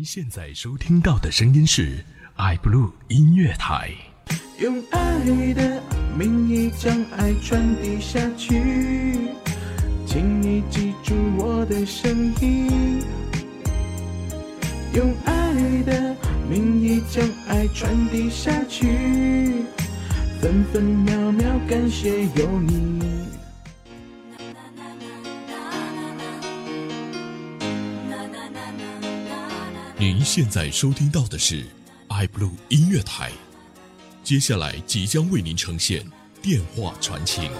您现在收听到的声音是 iBlue 音乐台。用爱的名义将爱传递下去，请你记住我的声音。用爱的名义将爱传递下去，分分秒秒感谢有你。您现在收听到的是 iBlue 音乐台，接下来即将为您呈现电话传情。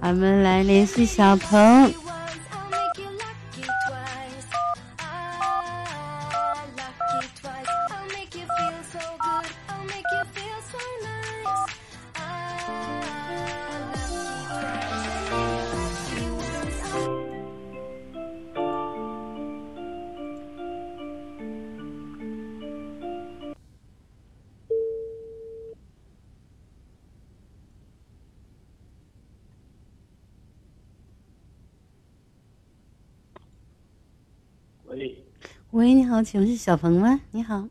我们来联系小鹏。好，请问是小鹏吗？你好，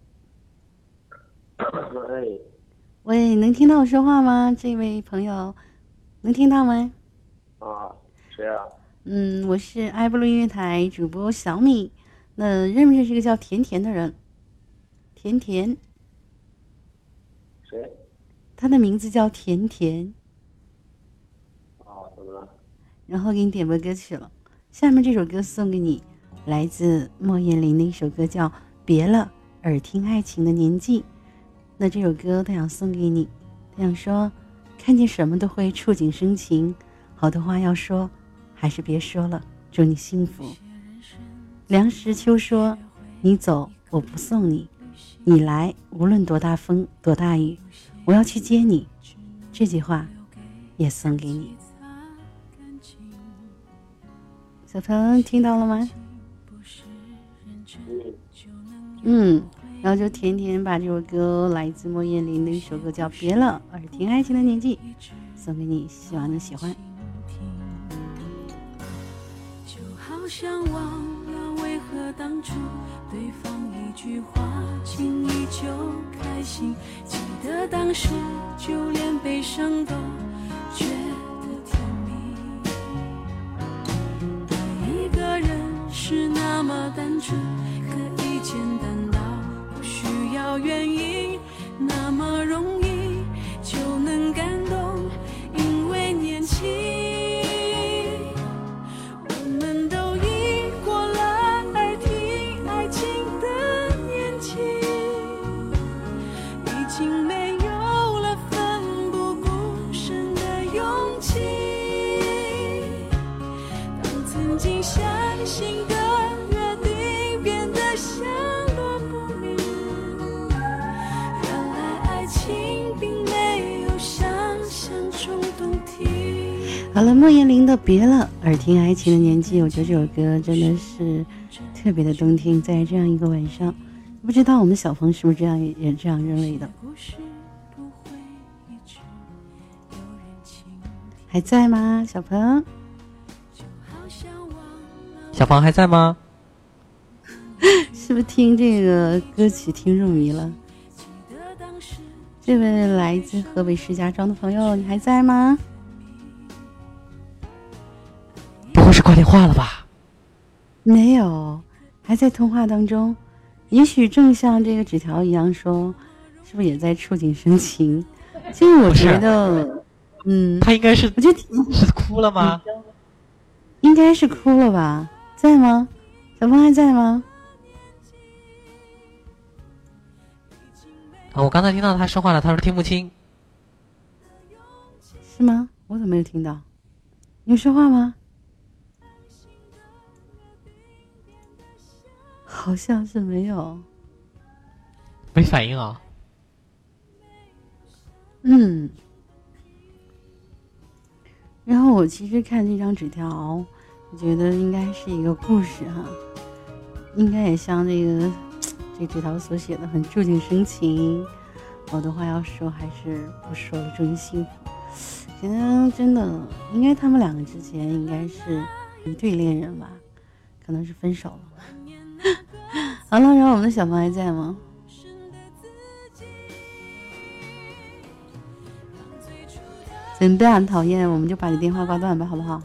喂，喂，能听到我说话吗？这位朋友，能听到吗？啊，谁啊？嗯，我是爱布鲁音乐台主播小米。那认不认识一个叫甜甜的人？甜甜，谁？他的名字叫甜甜。啊，怎么了？然后给你点播歌曲了，下面这首歌送给你，来自莫艳玲的一首歌叫《别了，耳听爱情的年纪》。那这首歌他想送给你，他想说，看见什么都会触景生情，好多话要说，还是别说了。祝你幸福。梁实秋说：“你走，我不送你；你来，无论多大风多大雨，我要去接你。”这句话也送给你。小鹏听到了吗？嗯，然后就甜甜把这首歌来自莫艳玲的一首歌叫《别了，耳听爱情的年纪》送给你，希望你喜欢。就好像忘了为何当初对方一句话轻易就开心，记得当时就连悲伤都觉得甜蜜。爱一个人是那么单纯，可以简单到不需要原因，那么容易就能感动，因为年轻。别了，耳听爱情的年纪》，我觉得这首歌真的是特别的动听，在这样一个晚上，不知道我们小鹏是不是这样也这样认为的？故事不会一直有人情，还在吗，小鹏？小鹏还在吗？是不是听这个歌曲听入迷了？这位来自河北石家庄的朋友，你还在吗？话了吧？没有，还在通话当中。也许正像这个纸条一样说，是不是也在触景生情？其实我觉得，嗯，他应该是我觉得是哭了吗？应该是哭了吧？在吗？小峰还在吗？啊，我刚才听到他说话了，他说听不清。是吗？我怎么没有听到？你有说话吗？好像是没有。没反应啊？嗯。然后我其实看这张纸条，我觉得应该是一个故事哈，应该也像那个这纸条所写的很触景生情。我的话要说还是不说了，祝你幸福。觉得真的应该他们两个之间应该是一对恋人吧，可能是分手了。好了，然后我们的小芳还在吗？真不很讨厌，我们就把你电话挂断吧，好不好？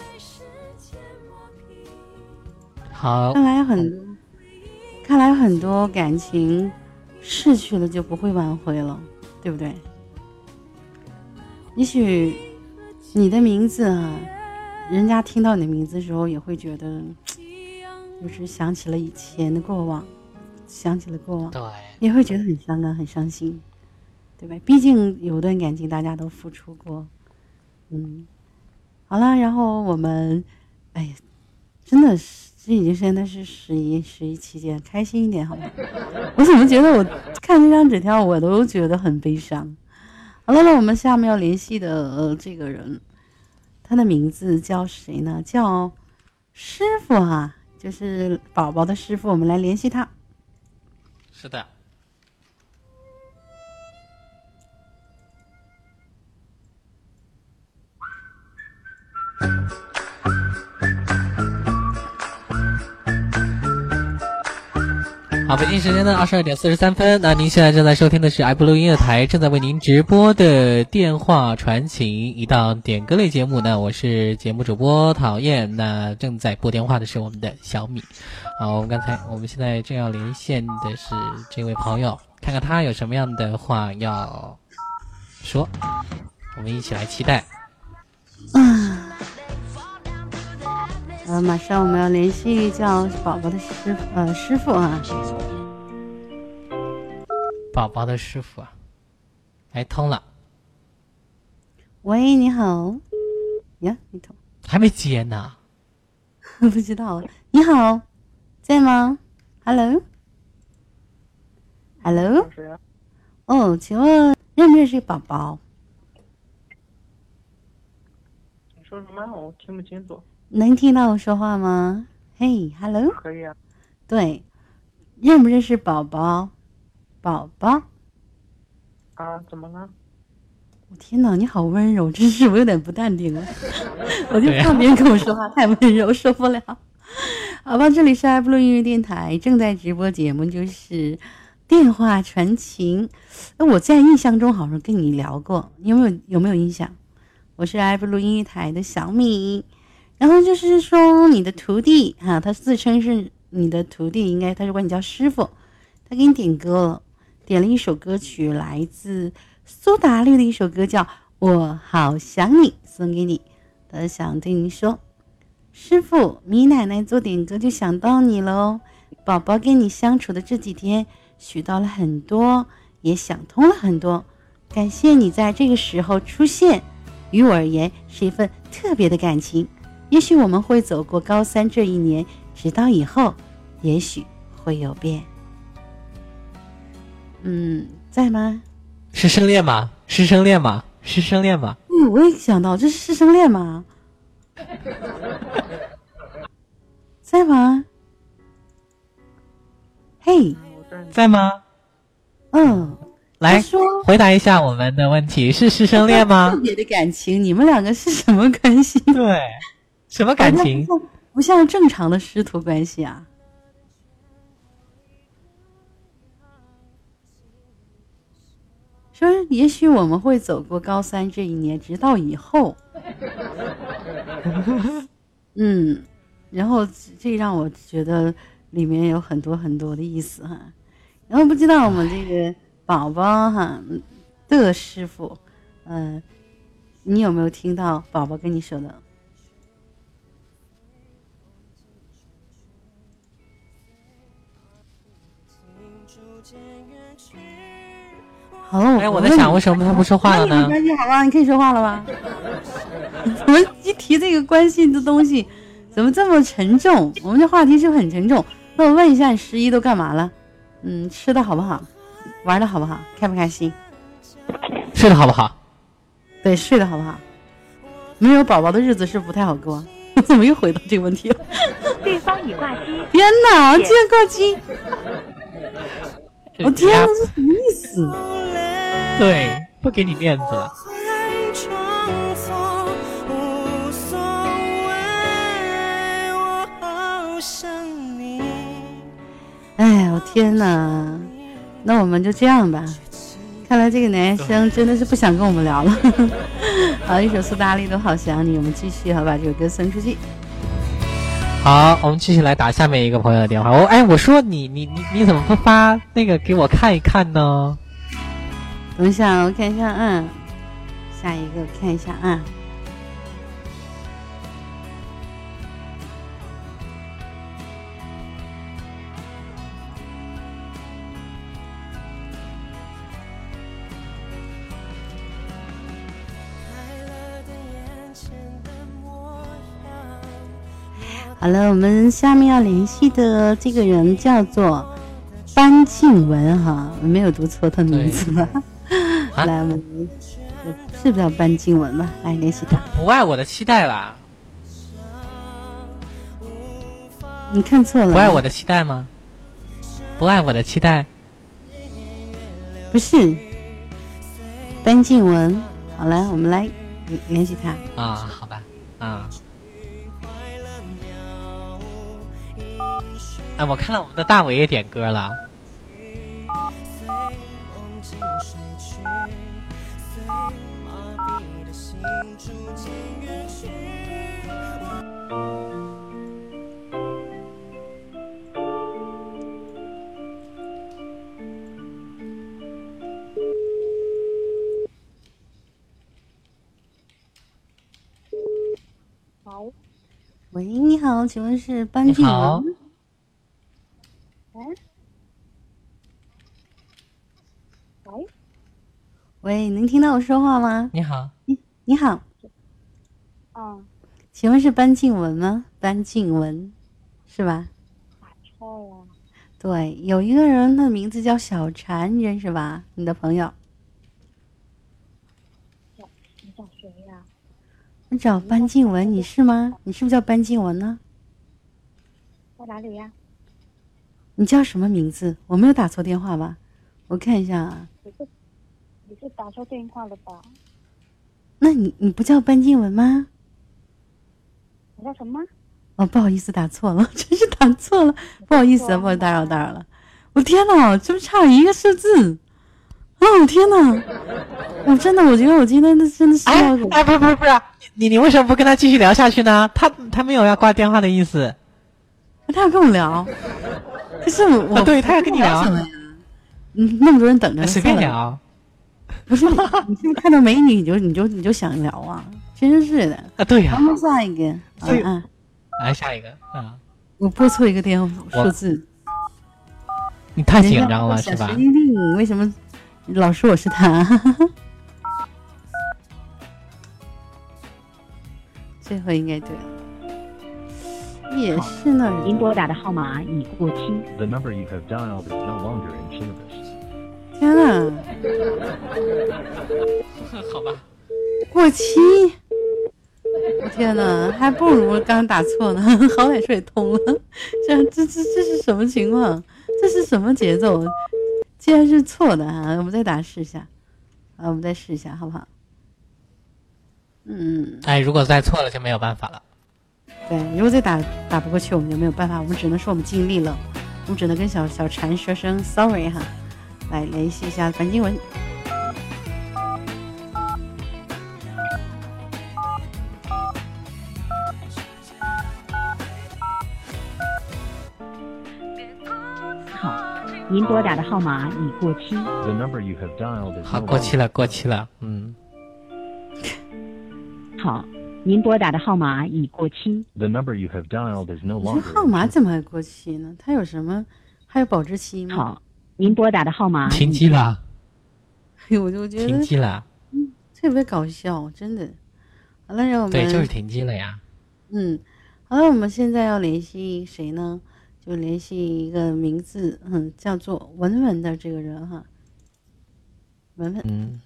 好，看来很，看来很多感情逝去了就不会挽回了，对不对？也许你的名字啊，人家听到你的名字的时候也会觉得，就是想起了以前的过往，想起了过往，对，也会觉得很伤感、很伤心，对吧？毕竟有段感情大家都付出过，嗯，好了，然后我们，哎呀，真的是这已经现在是十一十一期间，开心一点好吗？我怎么觉得我看这张纸条我都觉得很悲伤。好了，那我们下面要联系的呃这个人，他的名字叫谁呢？叫师傅啊，就是宝宝的师傅，我们来联系他。是的。好，北京时间的二十二点四十三分，那您现在正在收听的是 i 布鲁音乐台正在为您直播的电话传情一档点歌类节目呢，我是节目主播讨厌，那正在拨电话的是我们的小米。好，我们刚才我们现在正要连线的是这位朋友，看看他有什么样的话要说，我们一起来期待。嗯，呃，马上我们要联系叫宝宝的师傅呃师傅啊，宝宝的师傅啊，哎，通了，喂，你好，呀，你通，还没接呢。不知道，你好，在吗？Hello，Hello，哦，请问认不认识宝宝？你说什么？我听不清楚。能听到我说话吗？嘿，Hello，可以啊。对，认不认识宝宝？宝宝，啊，怎么了？我天哪，你好温柔，真是我有点不淡定了，我就怕别人跟我说话太温柔，受不了。好吧，这里是爱布鲁音乐电台正在直播节目，就是电话传情。那我在印象中好像跟你聊过，有没有有没有印象？我是爱布鲁音乐台的小米，然后就是说你的徒弟哈、他自称是你的徒弟，应该他是管你叫师傅，他给你点歌了，点了一首歌曲，来自苏打绿的一首歌叫《我好想你》，送给你。他想对你说，师傅，米奶奶做点歌就想到你了哦。宝宝跟你相处的这几天，学到了很多，也想通了很多。感谢你在这个时候出现，于我而言是一份特别的感情。也许我们会走过高三这一年，直到以后，也许会有变。嗯，在吗？师生恋吗？师生恋吗？师生恋吗？嗯，我也想到这是师生恋吗？在吗？嘿，我在在吗？嗯，来说回答一下我们的问题：是师生恋吗特？别的感情，你们两个是什么关系？对，什么感情？不像正常的师徒关系啊。说，也许我们会走过高三这一年，直到以后。嗯，然后这让我觉得里面有很多很多的意思哈。然后不知道我们这个宝宝哈的师傅，嗯、你有没有听到宝宝跟你说的？好了，哎，我在想，为什么他不说话了呢？关系好了，你可以说话了吧？怎么一提这个关系的东西，怎么这么沉重？我们这话题是不是很沉重？那我问一下，你十一都干嘛了？嗯，吃的好不好？玩的好不好？开不开心？睡得好不好？对，睡的好不好？没有宝宝的日子是不太好过。我 怎么又回到这个问题了？对方已挂机，天哪，竟然挂机！我天哪，这什么意思？对，不给你面子了。哎，我天哪！那我们就这样吧。看来这个男生真的是不想跟我们聊了。好，一首苏打绿的《好想你》，我们继续好把这首歌送出去。好，我们继续来打下面一个朋友的电话。我哎，我说你你你你怎么不发那个给我看一看呢？等一下，我看一下啊，下一个看一下啊。好了，我们下面要联系的这个人叫做班静文哈，我没有读错他的名字吧？啊来，我们是不是要搬静文吧？来联系他。不爱我的期待啦，你看错了，不爱我的期待吗？不爱我的期待，不是搬静文。好了，我们来联联系他。啊，好吧，啊。哎，我看到我们的大伟也点歌了，好，喂，你好，请问是班静你好。文？喂，喂，能听到我说话吗？你好，你好，嗯，请问是班静文吗？班静文，是吧？打错了，对，有一个人，他的名字叫小婵，认识吧？你的朋友。你找谁呀、你找班静文，你是吗？你是不是叫班静文呢？在哪里呀、你叫什么名字？我没有打错电话吧？我看一下啊。你是你是打错电话了吧？那你你不叫班静文吗？你叫什么？哦，不好意思，打错了，真是打错了，不好意思啊，不好意思打扰打扰了。我天哪，这不差一个数字？哦天哪！我真的，我觉得我今天的真的是哎要给哎，不是不是不是，你你为什么不跟他继续聊下去呢？他他没有要挂电话的意思。他要跟我聊，可是我我、啊对他要跟你聊什么呀？嗯，那么多人等着，随便。聊不是你，你是不是看到美女你就你就你就想聊啊？真是的。啊，对呀、咱们下一个，好所以啊，来下一个啊，我拨错一个电话数字，你太紧张了是吧神？经病，为什么老说我是他？最后应该对了，也是那儿。您拨打的号码已过期。The number you have dialed is no longer in service. 天啊，好吧，过期！我 天哪，还不如刚刚打错呢，好歹说也通了。这这这这是什么情况？这是什么节奏？既然是错的啊，我们再打试一下，啊，我们再试一下，好不好？嗯，哎，如果再错了就没有办法了。对，如果再打打不过去，我们就没有办法，我们只能说我们尽力了，我们只能跟小小禅说声 sorry 哈，来联系一下樊经文。您拨打的号码已过期。The number you have dialed is 好过期.了，过期了，嗯，好，您拨打的号码已过期。The number you have dialed is no 你 longer. 这号码怎么还过期呢？它有什么？还有保质期吗？好，您拨打的号码停机了，哎呦，我就觉得停机了，嗯特别搞笑，真的。好了，让我们对，就是停机了呀。嗯，好了，我们现在要联系谁呢？就联系一个名字，嗯，叫做文文的这个人哈。文文，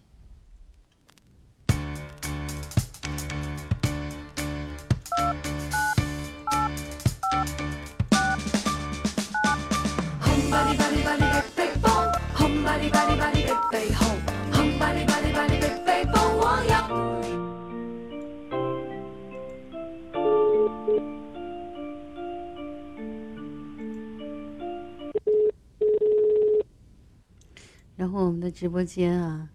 后我们的直播间啊，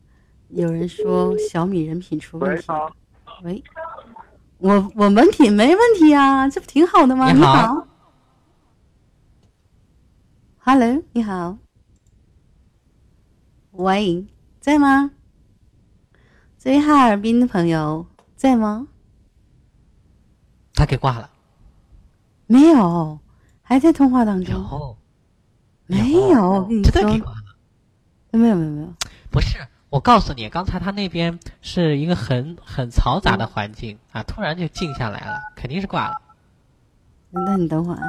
有人说小米人品出问题。喂，我我人品没问题啊，这不挺好的吗？你好好，Hello，你好，喂，在吗？这位哈尔滨的朋友在吗？他给挂了。没有，还在通话当中。有，没有，跟你说真的给，挂了。没有没有没有，不是，我告诉你，刚才他那边是一个很很嘈杂的环境啊，突然就静下来了，肯定是挂了。那你等会儿啊。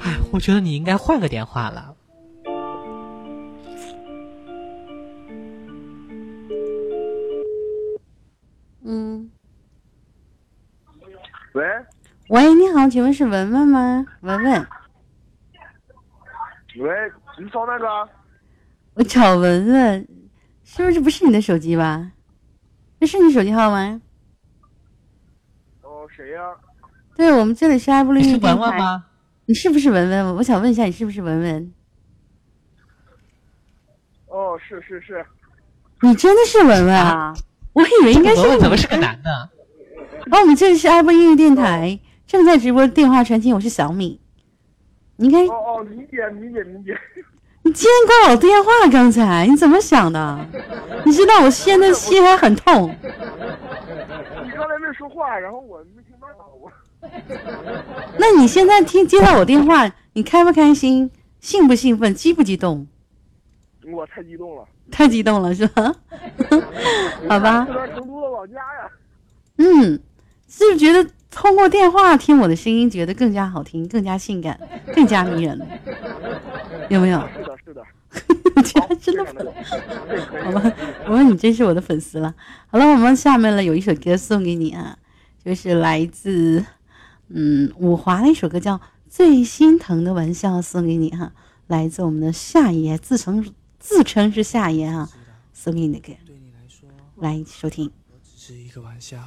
哎，我觉得你应该换个电话了。请问是文文吗？文文，喂，你找那个？我找文文，是不是不是你的手机吧？这是你手机号吗？哦，谁呀、对，我们这里是爱布鲁你是音乐电台。文文吗？你是不是文文？我想问一下，你是不是文文？哦，是是是，你真的是文文啊？我以为应该是你文文怎么是个男的？哦，我们这里是爱播音乐电台，正在直播电话传情，我是小米。你应该哦哦，理解理解理解。你竟然挂我电话，刚才你怎么想的？你知道我现在心还很痛。你刚才没说话，然后我没听到我。那你现在听接到我电话，你开不开心？兴不兴奋？激不激动？我太激动了。太激动了是吧？好吧这，边成都的老家呀。嗯，是不是觉得通过电话听我的声音，觉得更加好听、更加性感、更加迷人？有没有？是的，是的。居然真的粉，好吧，我说你真是我的粉丝了。好了，我们下面呢有一首歌送给你啊，就是来自嗯五华的一首歌叫《最心疼的玩笑》，送给你哈、来自我们的夏爷，自称自称是夏爷哈、送给你的歌，来收听。我只是一个玩笑。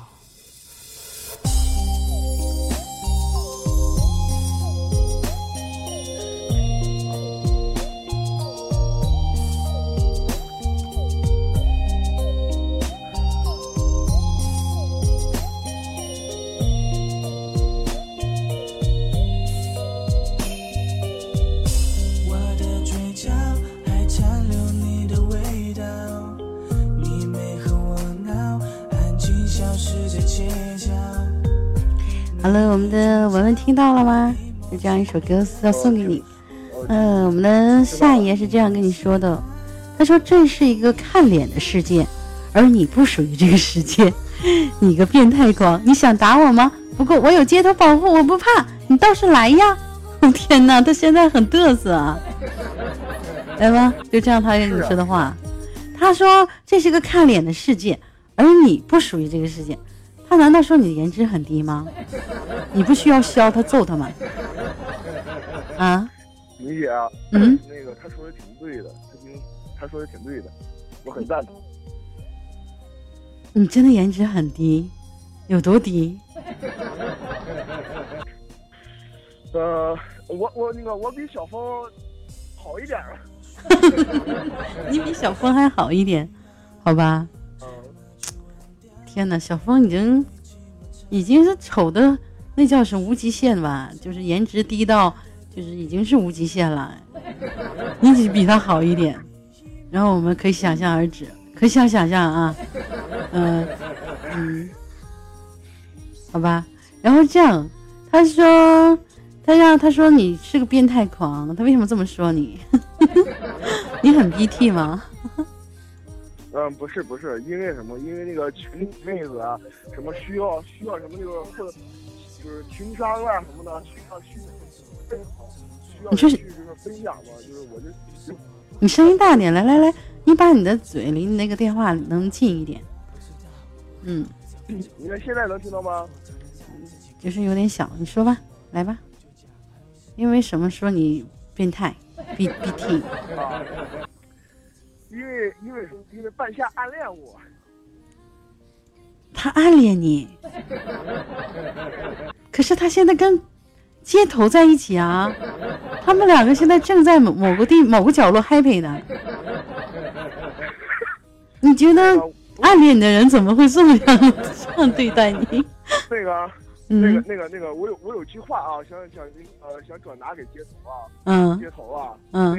好了，我们的文文听到了吗？就这样一首歌要送给你。嗯、我们的夏爷是这样跟你说的，他说这是一个看脸的世界，而你不属于这个世界。你个变态狂，你想打我吗？不过我有街头保护，我不怕，你倒是来呀！我、天哪，他现在很嘚瑟啊，来吧，就这样他跟你说的话。他说这是个看脸的世界，而你不属于这个世界。他难道说你的颜值很低吗？你不需要削他揍他吗？啊？理解啊。嗯。那个他说的挺对的，他听他说的挺对的，我很赞同。你真的颜值很低，有多低？呃，我我那个我比小峰好一点儿。你比小峰还好一点，好吧？天哪，小峰已经已经是丑的那叫是无极限吧？就是颜值低到就是已经是无极限了。你只比他好一点，然后我们可以想象而止，可以想想象啊，嗯、嗯，好吧。然后这样，他说他让他说你是个变态狂，他为什么这么说你？你很 BT 吗？嗯，不是不是，因为什么？因为那个群里妹子啊，什么需要需要什么就是或就是情商啊什么的，需要需需要你说是去就是分享嘛，就是我就你声音大点，来来来，你把你的嘴离你那个电话能近一点。嗯，你看现在能听到吗？就是有点小，你说吧，来吧。因为什么说你变态？B B T，啊，因为因为什么因为半夏暗恋我，他暗恋你，可是他现在跟街头在一起啊，他们两个现在正在某某个地某个角落 happy 呢。你觉得暗恋你的人怎么会这么样 这样对待你？那个。嗯那个、那个、那个，我有我有句话啊，想想呃想转达给街头啊，嗯街头啊，嗯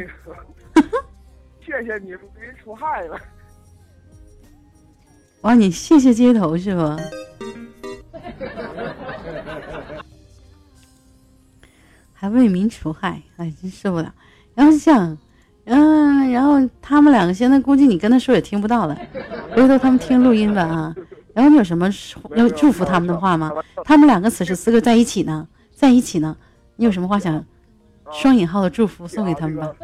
那个，谢谢你给人出害了，哇，你谢谢街头是吧？还为民除害，哎，真受不了。然后是这样，嗯，然后他们两个现在估计你跟他说也听不到了，回头他们听录音吧啊。然后你有什么 要祝福他们的话吗？他们两个此时此刻在一起呢，在一起呢，你有什么话想双引号的祝福送给他们吧？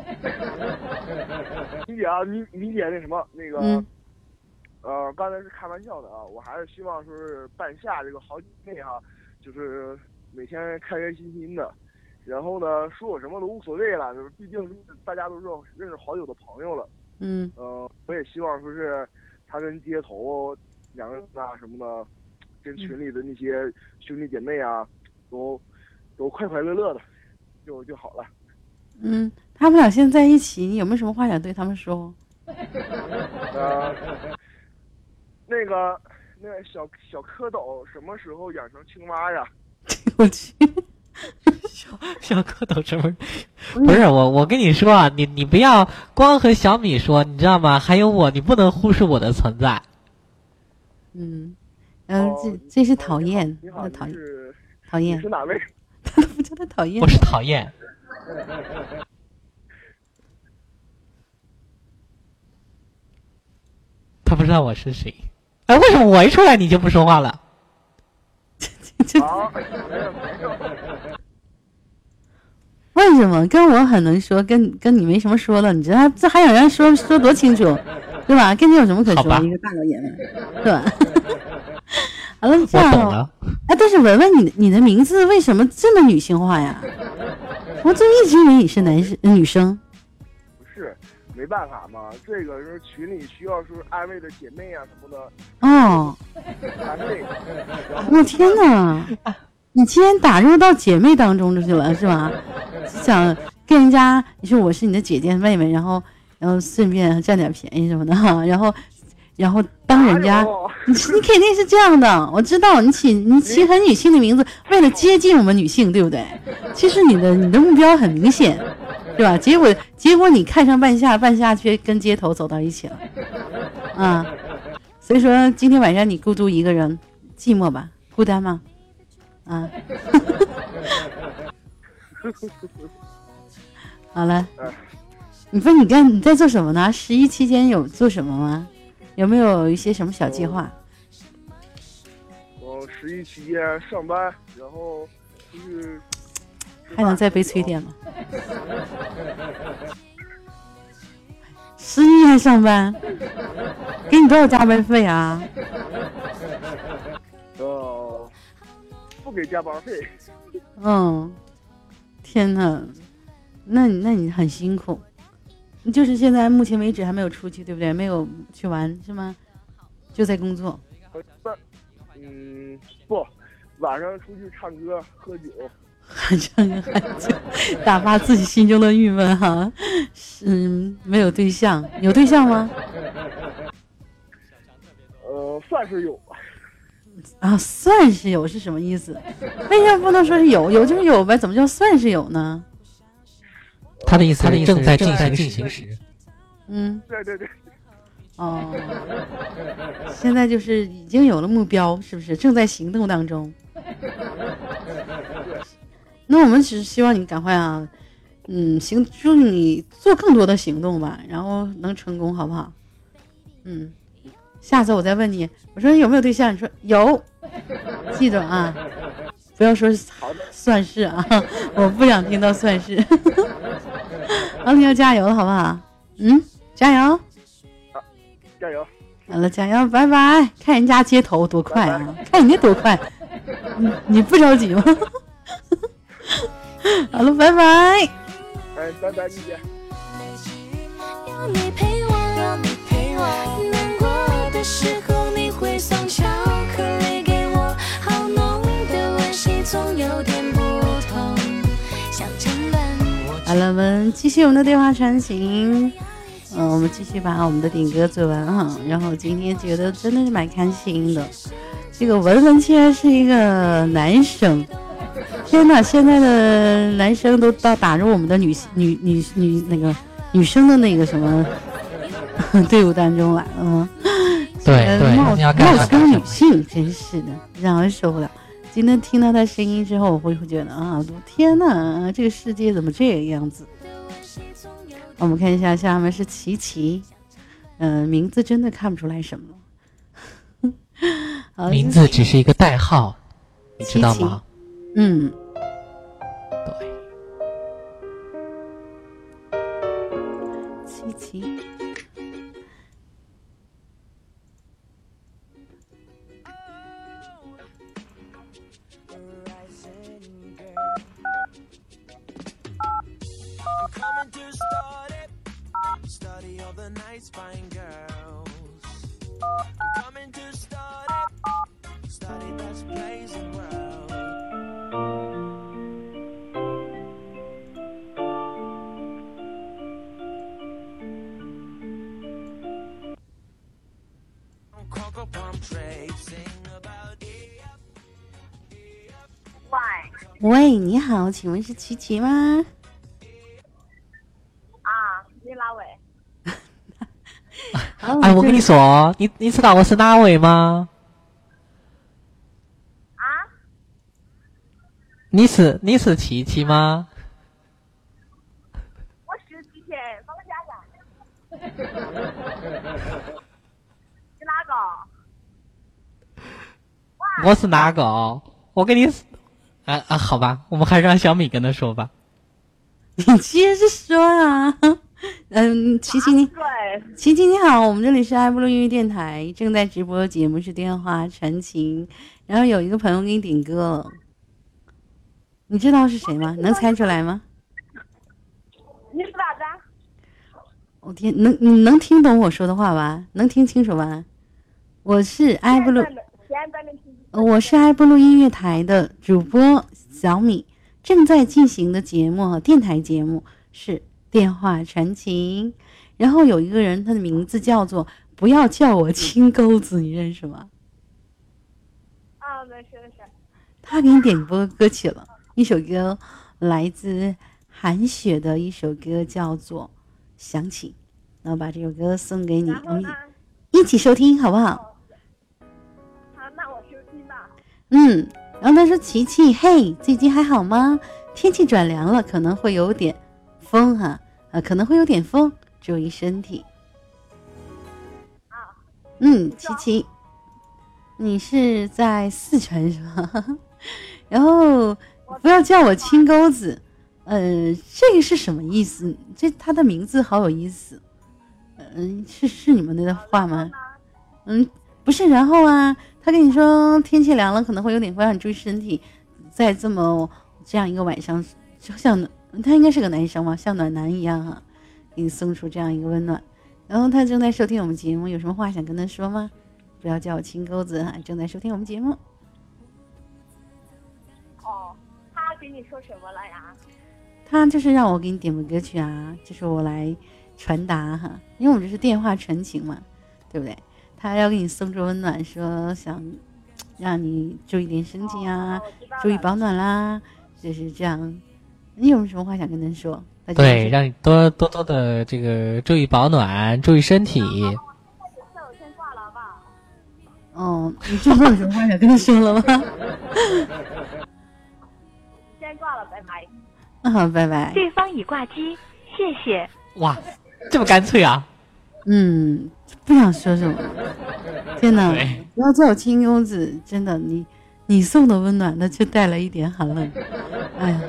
理解啊，理理解那什么那个，嗯。呃，刚才是开玩笑的啊，我还是希望说是半夏这个好姐妹哈、就是每天开开心心的，然后呢，说我什么都无所谓了，就是毕竟是大家都是认识好久的朋友了，嗯。呃，我也希望说是他跟街头两个人啊什么的，跟群里的那些兄弟姐妹啊，都都快快乐乐的，就就好了。嗯，他们俩现在在一起，你有没有什么话想对他们说？呃，那个那个小小蝌蚪什么时候养成青蛙呀？我去，小小蝌蚪什么？不是我，我跟你说啊，你你不要光和小米说，你知道吗？还有我，你不能忽视我的存在。嗯，然后这这是讨厌，那讨厌，讨厌你是，哪位？他都不叫他讨厌我。是讨厌。他不知道我是谁。哎，为什么我一出来你就不说话了？为什么跟我很能说，跟跟你没什么说的？你知道这还想让说说多清楚，对吧？跟你有什么可说？一个大老爷们儿，对吧？好了，这我样了。哎，但是文文，你你的名字为什么这么女性化呀？我就一直以为你是男生女生。没办法嘛，这个是群里需要是安慰的姐妹啊什么的，哦，安慰。我天哪！你竟然打入到姐妹当中去了，是吧？想跟人家你说我是你的姐姐妹妹，然后然后顺便占点便宜什么的哈，然后然后当人家 你你肯定是这样的，我知道你起你起很女性的名字，为了接近我们女性，对不对？其实你的你的目标很明显，对吧？结果结果你看上半夏，半夏却跟街头走到一起了，啊，所以说今天晚上你孤独一个人，寂寞吧？孤单吗？啊，好了，你说你干你在做什么呢？十一期间有做什么吗？有没有一些什么小计划？我十一期间上班，然后出去。还能再悲催点吗？十一还上班，给你多少加班费啊？哦，不给加班费。嗯，天呐，那你那你很辛苦，你就是现在目前为止还没有出去，对不对？没有去玩是吗？就在工作。嗯，不，晚上出去唱歌喝酒。喊唱歌喊酒，打发自己心中的郁闷哈。嗯，没有对象，有对象吗？呃，算是有吧。啊，算是有是什么意思？为什么不能说是有？有就是有呗，怎么叫算是有呢？他的意思，他的意思正在正在进行时。嗯，对对对。哦，现在就是已经有了目标，是不是？正在行动当中。那我们只是希望你赶快啊，嗯，行，祝你做更多的行动吧，然后能成功，好不好？嗯，下次我再问你，我说有没有对象？你说有，记着啊，不要说算是啊，我不想听到算是。好，你要加油，好不好？嗯，加油。加油！好了，加油，拜拜！看人家街头多快啊，看人家多快。你你不着急吗？好了，拜拜。哎，拜拜，姐姐。有你陪我。难过的时候你会送巧克力给我，好浓的温馨总有点不同，好了，我们继续我们的电话传情。嗯、我们继续把我们的点歌做完哈。然后今天觉得真的是蛮开心的。这个文文竟然是一个男生，天呐！现在的男生都到打入我们的女女女女那个女生的那个什么 队伍当中来了吗？对呃对冒充女性，真是的，让人受不了。今天听到他声音之后，我会会觉得啊，我天呐，这个世界怎么这个样子？我们看一下，下面是琪琪，嗯、名字真的看不出来什么了。名字只是一个代号，你知道吗？嗯，你好，请问是琪琪吗？啊，你哪位？哦哎，我跟你说，你你知道我是哪位吗？啊？你是你是琪琪吗？我是琪琪帮我加下。你哪个？我是哪个？我跟你说，啊啊，好吧，我们还是让小米跟他说吧。你接着说啊。嗯，琪琪你，对，琪琪你好，我们这里是爱布鲁音乐电台，正在直播节目是电话传情，然后有一个朋友给你点歌了，你知道是谁吗？能猜出来吗？你是啥子啊？我、天，能你能听懂我说的话吧？能听清楚吧？我是爱布鲁，我是爱布鲁音乐台的主播小米，正在进行的节目电台节目是电话传情，然后有一个人，他的名字叫做不要叫我青钩子，你认识吗？啊，没事没事。他给你点播歌曲了，一首歌来自韩雪的一首歌，叫做《想起》，那我把这首歌送给你？一起收听好不好？好，嗯，然后他说：“琪琪，嘿，最近还好吗？天气转凉了，可能会有点风哈、啊，可能会有点风，注意身体。”啊，嗯，琪琪，你是在四川是吧？然后不要叫我青钩子，呃，这个是什么意思？这他的名字好有意思，嗯、是是你们的话吗？嗯，不是。然后啊，他跟你说天气凉了，可能会有点风，让你注意身体。在这么这样一个晚上，就像他应该是个男生嘛，像暖男一样哈、给你送出这样一个温暖。然后他正在收听我们节目，有什么话想跟他说吗？不要叫我青钩子哈，正在收听我们节目。哦，他给你说什么了呀？他就是让我给你点播歌曲啊，就是我来传达哈，因为我们这是电话传情嘛，对不对？他要给你送出温暖，说想让你注意点身体啊，注意保暖啦，就是这样。你有什么话想跟他说？对，让你多多多的这个注意保暖，注意身体。那我先挂了，好不好？哦，你真的有什么话想跟他说了吗？先挂了，拜拜。那好，拜拜。对方已挂机，谢谢。哇，这么干脆啊！嗯，不想说什么。天哪，不要叫我青公子，真的，你你送的温暖，那就带了一点寒冷。哎呀，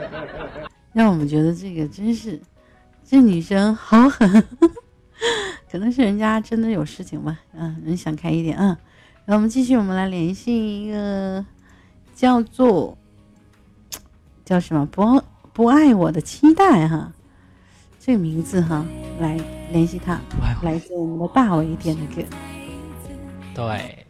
让我们觉得这个真是，这女生好狠，可能是人家真的有事情吧。嗯，人想开一点啊。然后我们继续，我们来联系一个叫做叫什么不不爱我的期待哈，这个名字哈，来联系他，来自我们的大伟点的歌。对。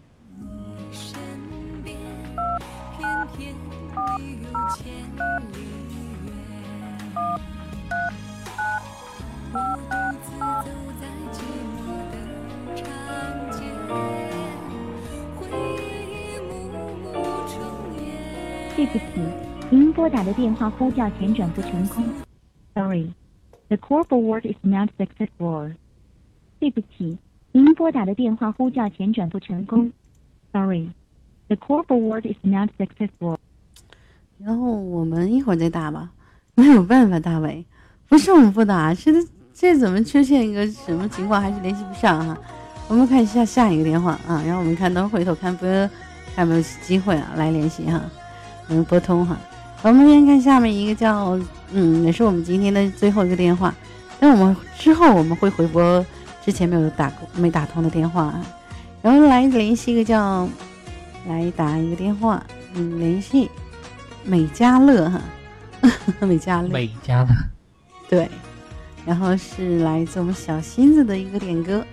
对不起，您拨打的电话呼叫前转不成功。Sorry, the call forward is not successful. 对不起，您拨打的电话呼叫前转不成功。Sorry, the call forward is not successful. 然后我们一会儿再打吧，没有办法，大伟，不是我们不打，是这怎么出现一个什么情况，还是联系不上哈。我们看一下下一个电话啊，然后我们看，等回头看不，看有没有机会啊来联系哈。能拨通哈，我们先看下面一个叫嗯，也是我们今天的最后一个电话。那我们之后我们会回拨之前没有打过没打通的电话。啊，然后来联系一个叫来打一个电话，嗯，联系美嘉乐。哈，美嘉乐，美嘉乐，对，然后是来自我们小新子的一个点歌。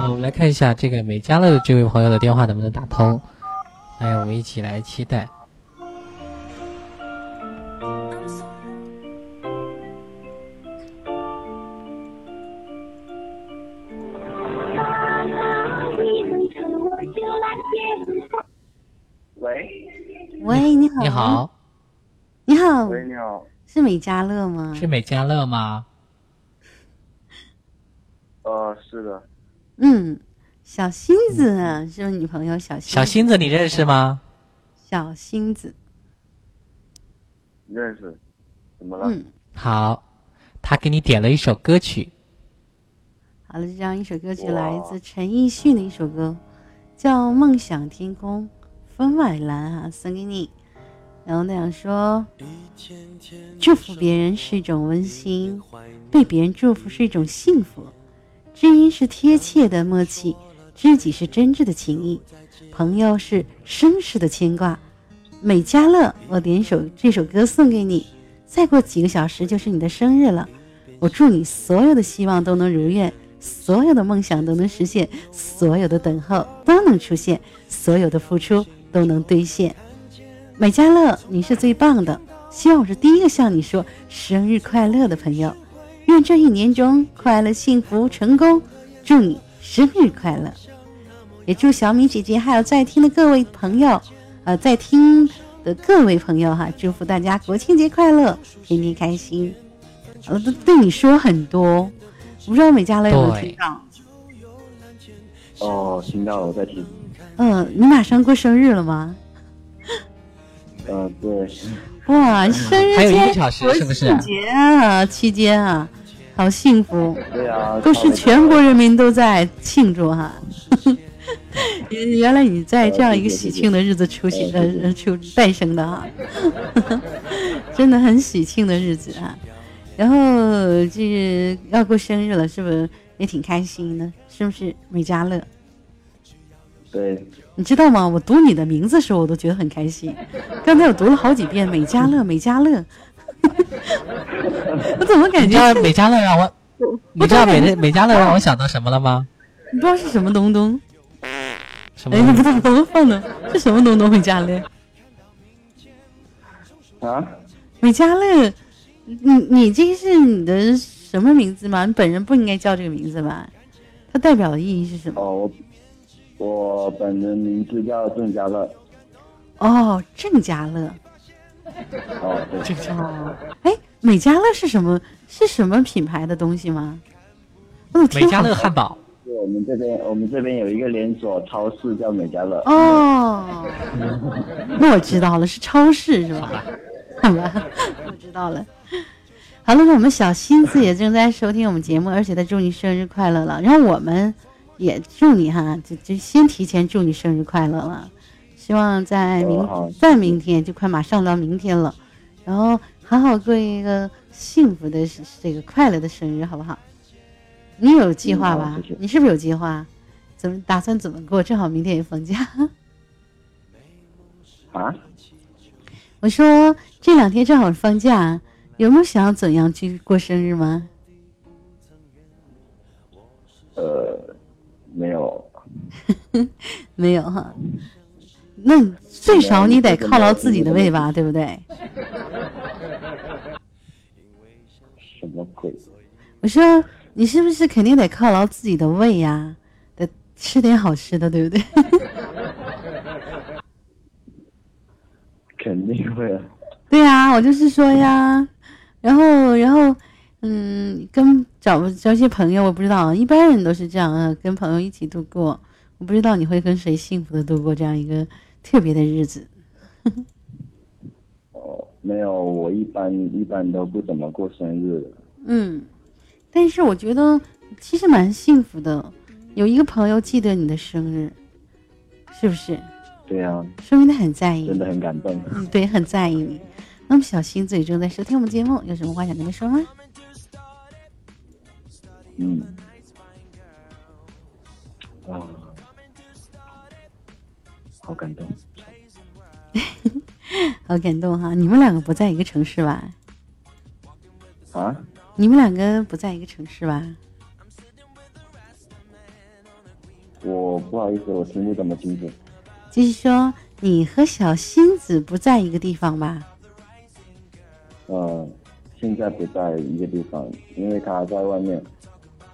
好，我们来看一下这个美嘉乐这位朋友的电话能不能打通。哎，我们一起来期待。喂，喂，你好，你好，你好，喂，你好，是美嘉乐吗？是美嘉乐吗？呃，是的。嗯，小星子是不是女朋友？小小星子，你认识吗？小星子，认识，怎么了？嗯，好，他给你点了一首歌曲。好了，这样一首歌曲来自陈奕迅的一首歌，叫《梦想天空分外蓝》啊，送给你。然后那样说，祝福别人是一种温馨，被别人祝福是一种幸福。知音是贴切的默契，知己是真挚的情谊，朋友是生世的牵挂。美嘉乐，我点首这首歌送给你。再过几个小时就是你的生日了，我祝你所有的希望都能如愿，所有的梦想都能实现，所有的等候都能出现，所有的付出都能兑现。美嘉乐，你是最棒的，希望我是第一个向你说生日快乐的朋友。愿这一年中快乐、幸福、成功，祝你生日快乐！也祝小米姐姐还有在听的各位朋友，呃，在听的各位朋友哈，祝福大家国庆节快乐，天天开心。呃，都对你说很多，不知道美嘉乐有没有听到？哦，听到了，我在听。嗯，你马上过生日了吗？嗯，对。哇，生日还有一个小时，是不是？节啊，期间啊。好幸福，对啊，都是全国人民都在庆祝哈。原来你在这样一个喜庆的日子出现的出诞生的哈，真的很喜庆的日子啊。然后就是要过生日了，是不是也挺开心的？是不是美嘉乐？对，你知道吗？我读你的名字的时候，我都觉得很开心。刚才我读了好几遍美嘉乐，美嘉乐。我怎么感觉美嘉乐让我？你知道美美嘉乐让我想到什么了吗？你不知道是什么东东？什么？哎，你不知道怎么放的？是什么东东？美嘉乐？啊？美嘉乐，你你这是你的什么名字吗？你本人不应该叫这个名字吧？它代表的意义是什么？哦，我我本人名字叫郑嘉乐。哦，郑嘉乐。哦，对，哦，哎，美加乐是什么？是什么品牌的东西吗？美加乐汉堡。是我们这边，我们这边有一个连锁超市叫美加乐。哦，那我知道了，是超市是吧？好吧，我知道了。好了，那我们小新子也正在收听我们节目，而且他祝你生日快乐了。然后我们也祝你哈，就就先提前祝你生日快乐了。希望在明在明天就快马上到明天了，然后好好过一个幸福的这个快乐的生日，好不好？你有计划吧？嗯谢谢你是不是有计划？怎么打算怎么过？正好明天也放假。啊？我说这两天正好放假，有没有想要怎样去过生日吗？呃，没有，没有哈。那最少你得犒劳自己的胃吧，对不对？什么鬼？我说你是不是肯定得犒劳自己的胃呀？得吃点好吃的，对不对？肯定会啊。对呀，我就是说呀，然后然后嗯，跟找找些朋友，我不知道，一般人都是这样啊，跟朋友一起度过。我不知道你会跟谁幸福的度过这样一个特别的日子。哦，没有，我一般一般都不怎么过生日。嗯，但是我觉得其实蛮幸福的，有一个朋友记得你的生日，是不是？对啊，说明他很在意。真的很感动。嗯，对，很在意你。那么小新嘴正在收听我们节目，有什么话想跟他说吗？嗯。啊，好感动。好感动哈！你们两个不在一个城市吧？啊？你们两个不在一个城市吧？我不好意思，我听不怎么清楚。就是说，你和小星子不在一个地方吧？呃，现在不在一个地方，因为他在外面，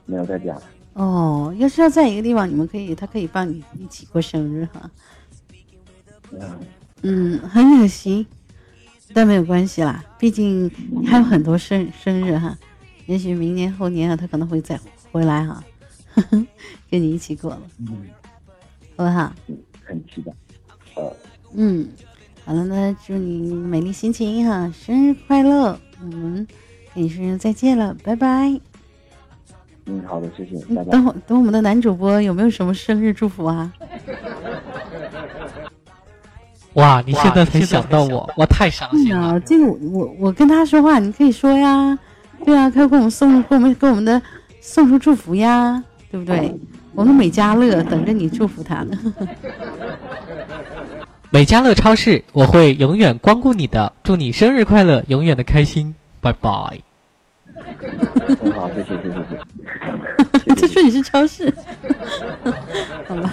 没有在家。哦，要是要在一个地方，你们可以，他可以帮你一起过生日哈。啊，嗯，很可惜，但没有关系啦，毕竟你还有很多生生日哈，也许明年后年啊，他可能会再回来哈，跟你一起过了，嗯，好不好？很期待。呃，嗯，好了那，祝你美丽心情哈，生日快乐！我们跟你说再见了，拜拜。嗯，好的，谢谢，拜拜。等会等我们的男主播有没有什么生日祝福啊？哇，你现在才想到我，我太伤心了。啊，这个我我我跟他说话，你可以说呀，对啊，他给我们送给我们给我们的送出祝福呀，对不对？我们美家乐等着你祝福他呢。美家乐超市，我会永远光顾你的，祝你生日快乐，永远的开心，拜拜。很好，谢谢，谢谢，谢谢。他说你是超市，好吧，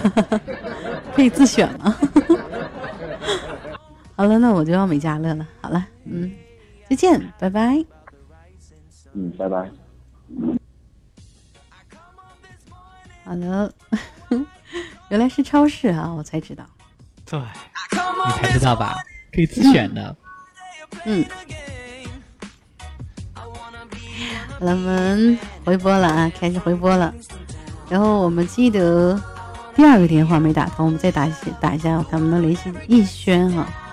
可以自选吗？好了，那我就要美嘉乐了。好了，嗯，再见，拜拜。嗯，拜拜。好了，原来是超市啊，我才知道。对，你才知道吧？可以自选的。嗯。好了，我们回播了啊，开始回播了。然后我们记得第二个电话没打通，我们再打一打一下，看能不能联系逸轩哈。你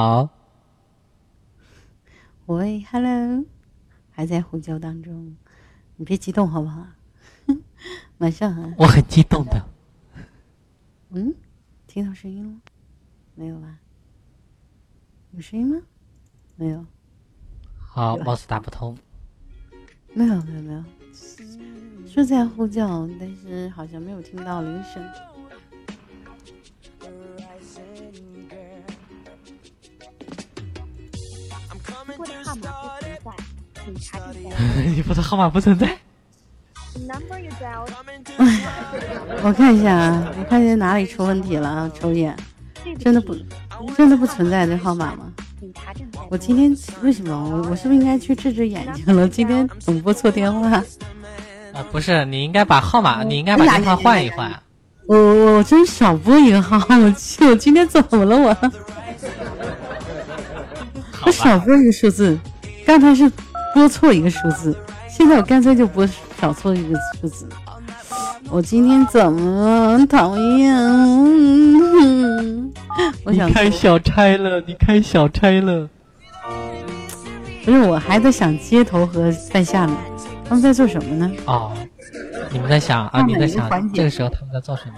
好，喂，Hello，还在呼叫当中，你别激动好不好？晚上好。我很激动的。嗯，听到声音了？没有吧？有声音吗？没有。好，貌似打不通。没有，没有，没有，是在呼叫，但是好像没有听到铃声。你拨的号码不存在。Dialed 我看一下啊，我看见哪里出问题了啊？抽烟，真的不，真的不存在这号码吗？我今天为什么我我是不是应该去治治眼睛了？今天总拨错电话。啊，不是，你应该把号码，你应该把电话换一换。我我我真少拨一个号，我去，我今天怎么了我？我少拨一个数字，刚才是拨错一个数字，现在我干脆就拨少错一个数字。我今天怎么了？讨厌！我想你开小差了，你开小差了。不是，我还在想街头和在下呢，他们在做什么呢？哦，你们在想啊？你在想这个时候他们在做什么？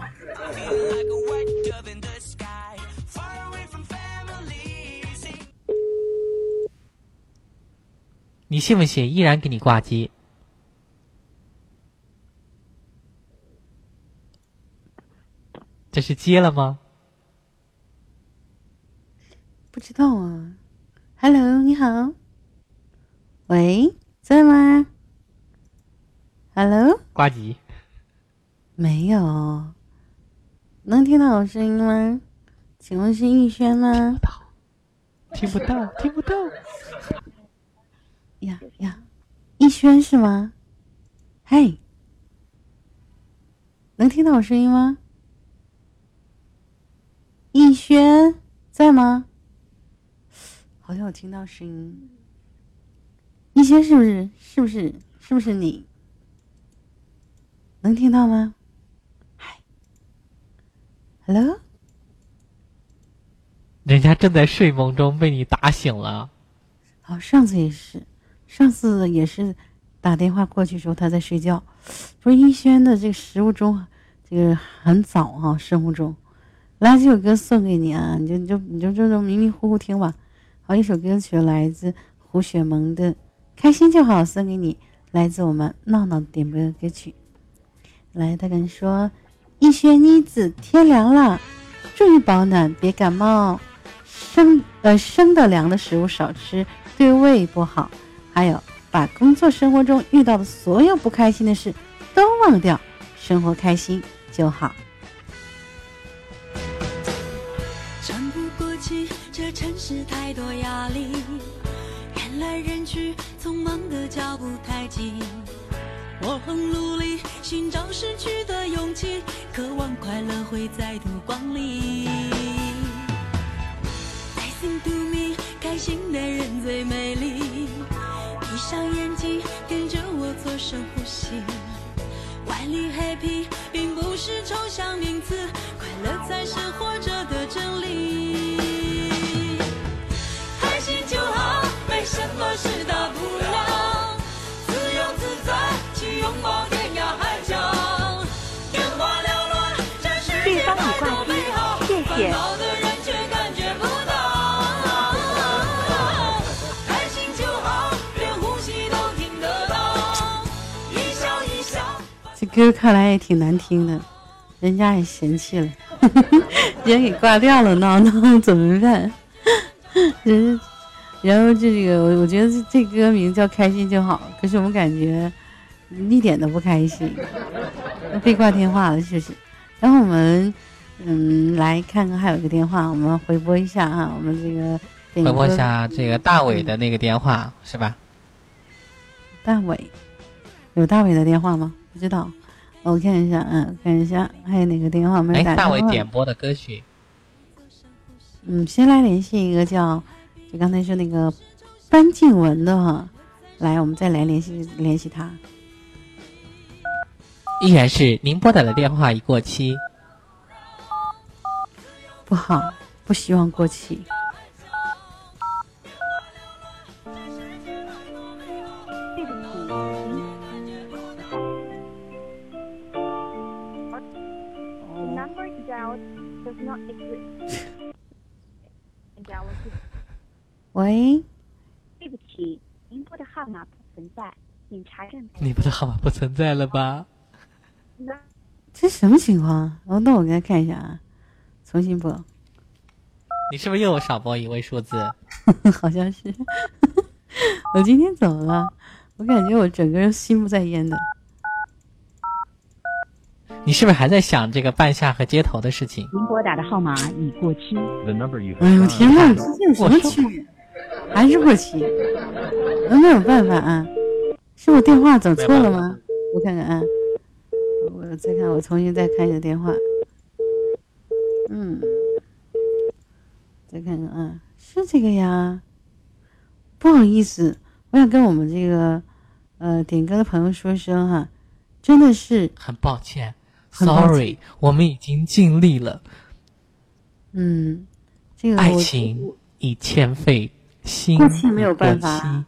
你信不信？依然给你挂机。这是接了吗？不知道啊。Hello，你好。喂，在吗？Hello，挂机。没有。能听到我声音吗？请问是逸轩吗？听不到，听不到。呀呀，逸轩是吗？嘿，能听到我声音吗？逸轩在吗？好像有听到声音。逸轩是不是？是不是？是不是你？能听到吗？嗨，Hello，人家正在睡梦中被你打醒了。好，上次也是，上次也是打电话过去的时候他在睡觉。不是逸轩的这个食物中，这个很早哈、生物钟。来，这首歌送给你啊，你就你就你就这种迷迷糊糊听吧。好，一首歌曲来自胡雪萌的《开心就好》，送给你，来自我们闹闹点播的歌曲。来，他跟你说：“逸轩妮子，天凉了，注意保暖，别感冒。生呃生的凉的食物少吃，对胃不好。还有，把工作生活中遇到的所有不开心的事都忘掉，生活开心就好。”喘不过气，这城市太多压力，人来人去，匆忙的脚步太急。我很努力寻找失去的勇气，渴望快乐会再度光临。Listen to me，开心的人最美丽。闭上眼睛，跟着我做深呼吸。万里 happy 并不是抽象名词，快乐才是活着的真理。开心就好，没什么是大不了，歌看来也挺难听的，人家也嫌弃了，人给挂掉了，闹闹怎么办？人，然后这个我我觉得这这歌名叫《开心就好》，可是我们感觉一点都不开心，被挂电话了，是不是？然后我们嗯来看看还有一个电话，我们回拨一下啊，我们这个回拨一下这个大伟的那个电话是吧？大伟，有大伟的电话吗？不知道，我看一下，嗯，看一下还有哪个电话没打，大伟点播的歌曲，嗯，先来联系一个叫，就刚才说那个班静文的哈，来，我们再来联系联系他。依然是您拨打的电话已过期。不好，不希望过期。喂，对不起，您拨的号码不存在，请查证。你拨的号码不存在了吧？这什么情况啊？哦，那我给他看一下啊，重新拨，你是不是又少拨一位数字？好像是。我今天怎么了？我感觉我整个人心不在焉的。你是不是还在想这个半夏和街头的事情？您拨打的号码已过期。哎呦天呐，dialed 这有什么区别？还是过期？那没有办法啊，是我电话走错了吗？我看看啊，我再看，我重新再看一下电话。嗯，再看看啊，是这个呀。不好意思，我想跟我们这个呃点歌的朋友说声哈，真的是很抱歉。很抱歉，sorry，我们已经尽力了，嗯，这个爱情已欠费，心过期没有办法期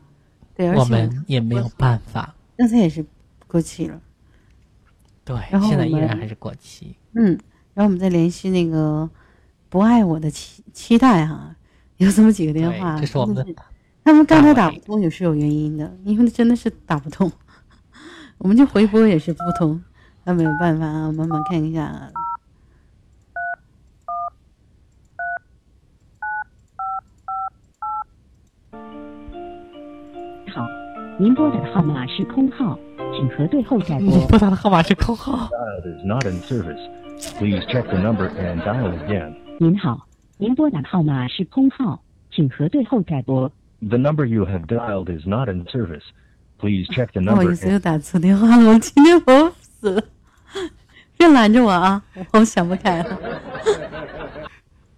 对，而且我们也没有办法。刚才也是过期了。对，然后现在依然还是过期。嗯，然后我们再联系那个不爱我的期期待哈，有这么几个电话，这是我们的他们刚才打不通也是有原因的，因为真的是打不通，我们就回拨也是不通，那没有办法啊，慢慢看一下您拨打的号码是空号，请核对后再拨。拨打的号码是空号。Dialed is not in service. Please check the number and dial again. 您好，您拨打的号码是空号，请核对后再拨。The number you have dialed is not in service. Please check the 不好 number 不好意思，又打错电话了，我今天我死了，别拦着我啊，我想不开了。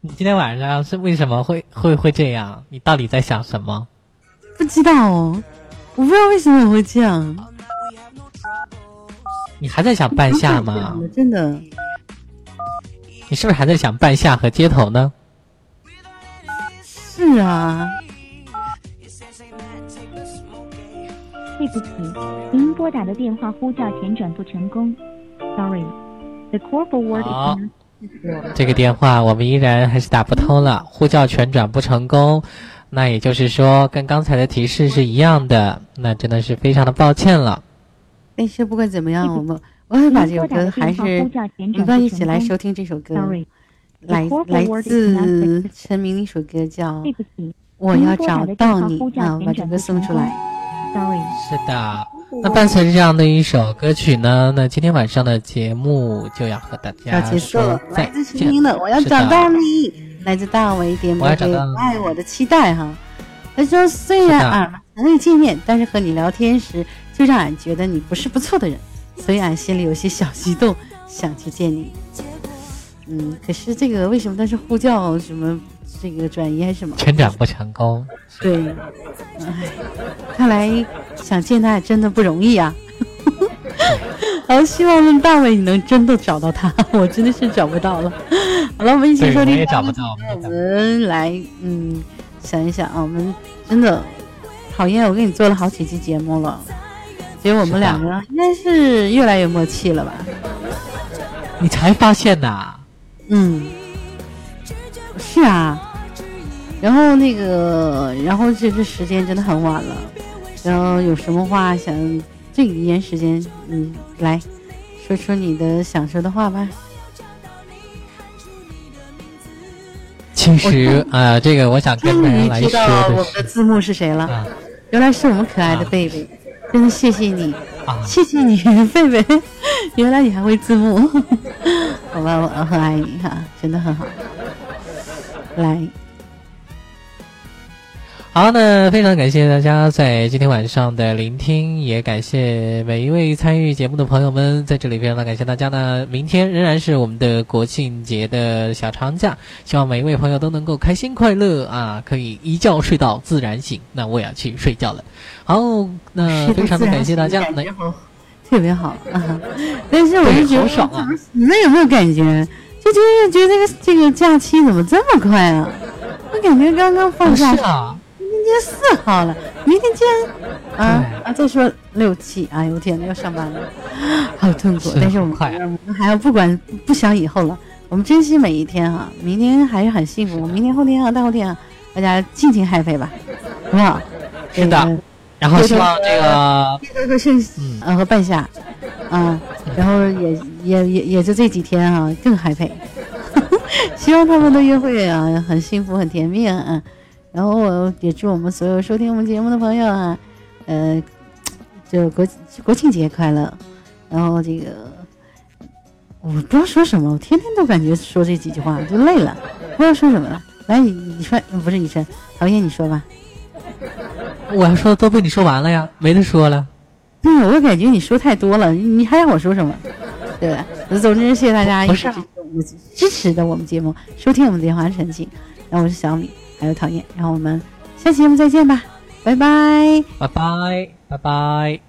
你今天晚上是为什么会会会这样？你到底在想什么？不知道哦，我不知道为什么我会这样。你还在想半夏吗？真的，你是不是还在想半夏和街头呢？是啊，对不起，您拨打的电话呼叫前转不成功。Sorry, the call forward is not. 这个电话我们依然还是打不通了，呼叫全转不成功。那也就是说，跟刚才的提示是一样的，那真的是非常的抱歉了。但是不管怎么样，我们我会把这首歌还是你们一起来收听这首歌，来来自陈明的一首歌叫我要找到你》啊，我把这歌送出来。是的，那伴随着这样的一首歌曲呢，那今天晚上的节目就要和大家说结束了，再来自陈见。明的《我要找到你》，来自大为点播给我要找到你爱我的期待哈。他说虽然俺们还未见面，但是和你聊天时，就让俺觉得你不是不错的人，所以俺心里有些小激动，想去见你。嗯，可是这个为什么他是呼叫什么这个转移还是什么？全转不成功，对，哎，看来想见他也真的不容易啊。好，希望大伟你能真的找到他，我真的是找不到了。好了，我们一起对，我收听。也找不到。我们来，嗯，想一想啊，我们真的讨厌，我给你做了好几期节目了，觉得我们两个应该是越来越默契了吧？你才发现呐？嗯，是啊。然后那个，然后这这时间真的很晚了，然后有什么话想这个一年时间，你来说说你的想说的话吧。其实啊，这个我想跟终大家来于知道我们的字幕是谁了，啊。原来是我们可爱的贝贝，真的谢谢你，啊，谢谢你，贝贝，原来你还会字幕，好吧，我很爱你哈，真的很好。来，好，那非常感谢大家在今天晚上的聆听，也感谢每一位参与节目的朋友们，在这里非常的感谢大家呢。明天仍然是我们的国庆节的小长假，希望每一位朋友都能够开心快乐啊，可以一觉睡到自然醒。那我也要去睡觉了。好，那非常的感谢大家。那特别好啊！但是我就觉得好爽啊！你们有没有感觉？就觉得觉得这个这个假期怎么这么快啊？我感觉刚刚放假是啊，今天四号了，明天见啊啊！再说六七，哎呦我天呐，要上班了，好痛苦。是但是我们还要不管不想以后了，我们珍惜每一天哈、明天还是很幸福，明天后天啊大后天啊，大家尽情 happy 吧，好不好？是的。然后希望这个这个盛呃和半夏，啊，然后也也也也就这几天啊更 happy，希望他们的约会啊很幸福很甜蜜啊，然后我也祝我们所有收听我们节目的朋友啊，呃，就国国庆节快乐，然后这个我不知道说什么，我天天都感觉说这几句话就累了，不知道说什么了。来，你你说不是你说，讨厌你说吧。我要说的都被你说完了呀，没得说了。对，我感觉你说太多了，你还让我说什么？对吧？总之，谢谢大家一直支持的我们节目，收听我们的电话陈静。然后我是小米，还有讨厌然后我们下期节目再见吧拜拜。拜拜拜拜。